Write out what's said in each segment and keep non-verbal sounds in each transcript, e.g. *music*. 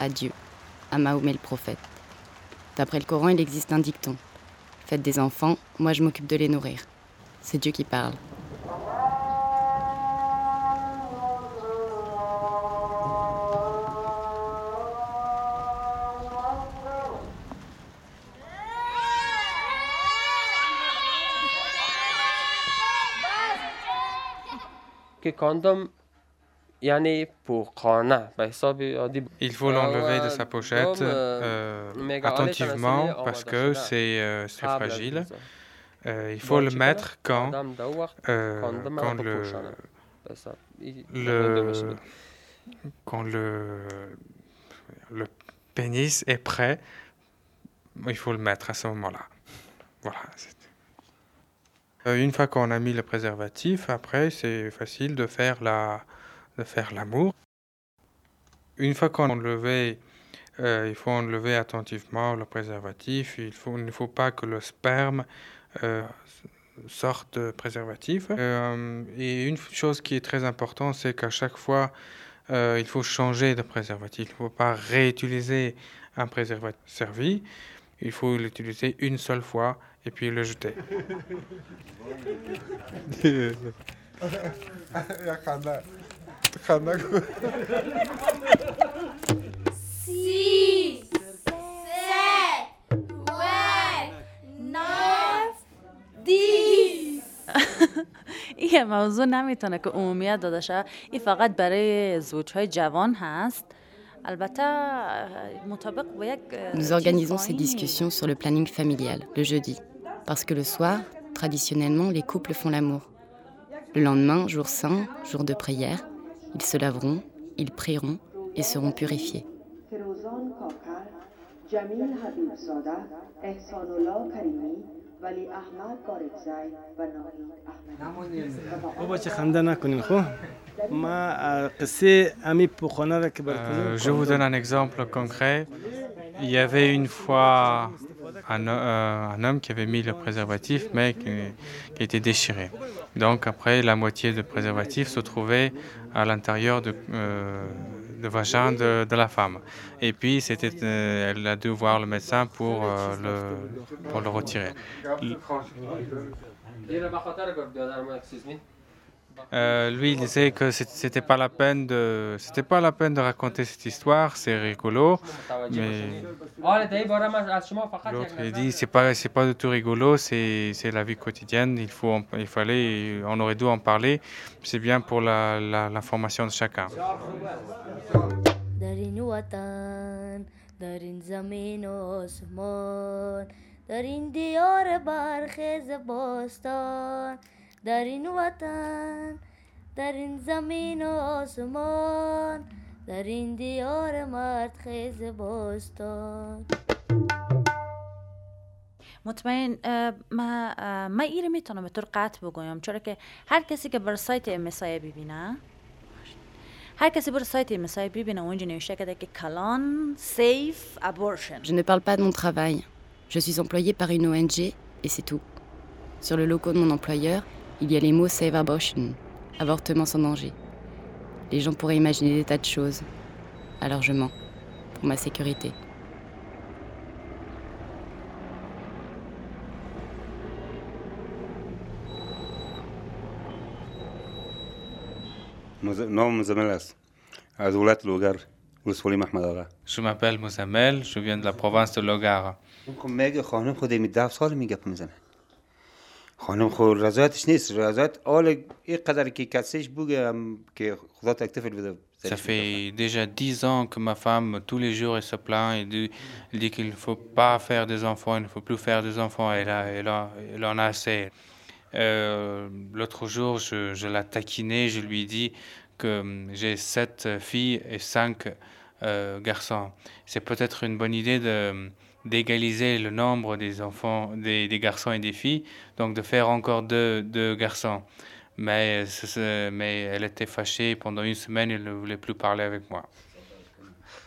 à Dieu, à Mahomet le prophète. D'après le Coran, il existe un dicton. Faites des enfants, moi je m'occupe de les nourrir. C'est Dieu qui parle. Il faut l'enlever de sa pochette euh, attentivement parce que c'est euh, c'est fragile. Euh, il faut le mettre quand, euh, quand le, le, quand le, le pénis est prêt, il faut le mettre à ce moment-là. Voilà. c'est- Euh, Une fois qu'on a mis le préservatif, après c'est facile de faire la, de faire l'amour. Une fois qu'on a enlevé, euh, il faut enlever attentivement le préservatif. Il, faut, il ne faut pas que le sperme euh, sorte préservatif. Euh, et une chose qui est très importante, c'est qu'à chaque fois, euh, il faut changer de préservatif. Il ne faut pas réutiliser un préservatif servi. Il faut l'utiliser une seule fois et puis le jeter. *laughs* *laughs* *laughs* *laughs* six, sept, huit, neuf, dix. این موضوع نمیتونه که عمومیت داده شه این فقط برای زوجهای جوان هست البته مطابق با یک Nous organisons ces discussions sur le planning familial, le jeudi. Parce que le soir, traditionnellement, les couples font l'amour. Le lendemain, jour saint, jour de prière, ils se laveront, ils prieront et seront purifiés. Euh, je vous donne un exemple concret. Il y avait une fois un, euh, un homme qui avait mis le préservatif, mais qui, qui était déchiré. Donc après, la moitié du préservatif se trouvait à l'intérieur de, euh, de vagin de, de la femme. Et puis, c'était, euh, elle a dû voir le médecin pour, euh, le, pour le retirer. Euh, lui, il disait que c'était pas la peine de, c'était pas la peine de raconter cette histoire, c'est rigolo, mais l'autre il dit c'est pas, c'est pas du tout rigolo, c'est, c'est la vie quotidienne, il faut, il fallait, on aurait dû en parler, c'est bien pour la, la- l'information de chacun. در این وطن در این زمین و آسمان در این دیار دیار مردخیز باستان مطمئن ما ما ایره می‌تونم به طور قطع بگویم چرا که هر کسی که بر سایت مسای ببینه هر کسی بر سایت مسای ببینه اونجا نوشته کرده که کلان سیف ابورشن Je ne parle pas de mon travail. Je suis employée par une ONG et c'est tout. Sur le logo de mon employeur, il y a les mots Save Abortion, avortement sans danger. Les gens pourraient imaginer des tas de choses. Alors je mens, pour ma sécurité. Je m'appelle Mozamel, je viens de la province de Logar. میگه خانم خود می ده سال میگه میزنه خانم خود رضایتش نیست رضایت آل این قدر که کسیش بوگه که خدا تکتفل بده Ça fait déjà dix ans que ma femme, tous les jours, elle se plaint et dit, elle dit qu'il ne faut pas faire des enfants, il ne faut plus faire des enfants. Elle, a, elle, a, elle en a assez. Euh, L'autre jour, je, je la taquinais, je lui ai dit que hum, j'ai sept filles et cinq euh, garçons. C'est peut-être une bonne idée de d'égaliser le nombre des enfants, des, garçons et des filles, donc de faire encore deux, deux garçons. Mais, mais elle était fâchée pendant une semaine, elle ne voulait plus parler avec moi.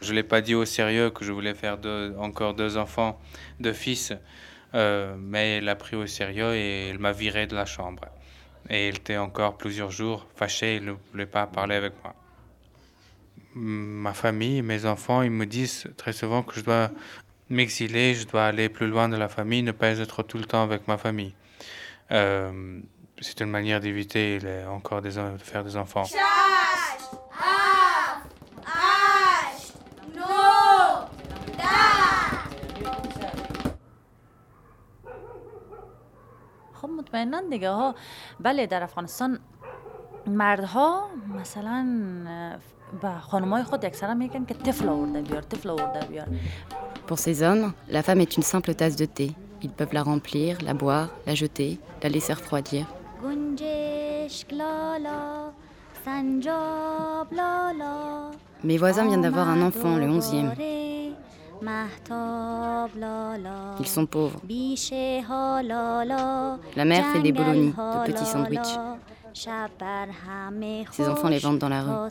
Je ne l'ai pas dit au sérieux que je voulais faire deux, encore deux enfants, deux fils, euh, mais elle a pris au sérieux et elle m'a viré de la chambre. Et elle était encore plusieurs jours fâchée, elle ne voulait pas parler avec moi. Ma famille, mes enfants, ils me disent très souvent que je dois m'exiler, je dois aller plus loin de la famille, ne pas être tout le temps avec ma famille. Euh, c'est une manière d'éviter encore des, de faire des enfants. خب مطمئنا دیگه ها بله در افغانستان مردها مثلا با خانمای خود اکثرا میگن که طفل آورده بیار طفل آورده بیار Pour ces hommes, la femme est une simple tasse de thé. Ils peuvent la remplir, la boire, la jeter, la laisser refroidir. Mes voisins viennent d'avoir un enfant, le onzième. Ils sont pauvres. La mère fait des bolognis, de petits sandwichs. Ses enfants les vendent dans la rue.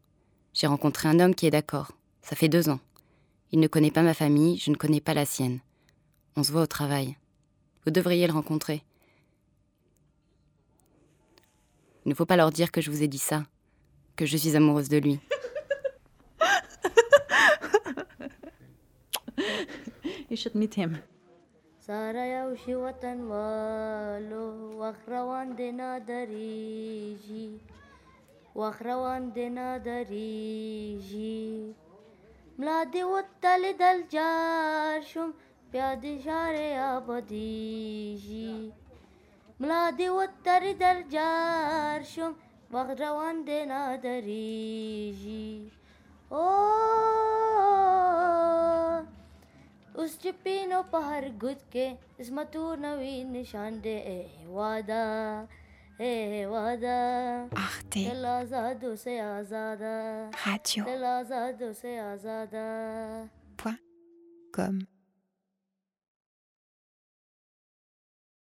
J'ai rencontré un homme qui est d'accord. Ça fait deux ans. Il ne connaît pas ma famille, je ne connais pas la sienne. On se voit au travail. Vous devriez le rencontrer. Il ne faut pas leur dire que je vous ai dit ça, que je suis amoureuse de lui. You should meet him. ساره یو شي وطن والو وخت روان دی واخروان دینا دریجی ملا دی وطل دل جار شم پیاد شار آبادیجی ملا دی وطل دل جار شم واخروان دینا دریجی او اوس چې پینو په هر ګوت کې اسمتو نوې نشان دی واده. Arte Radio. Point. com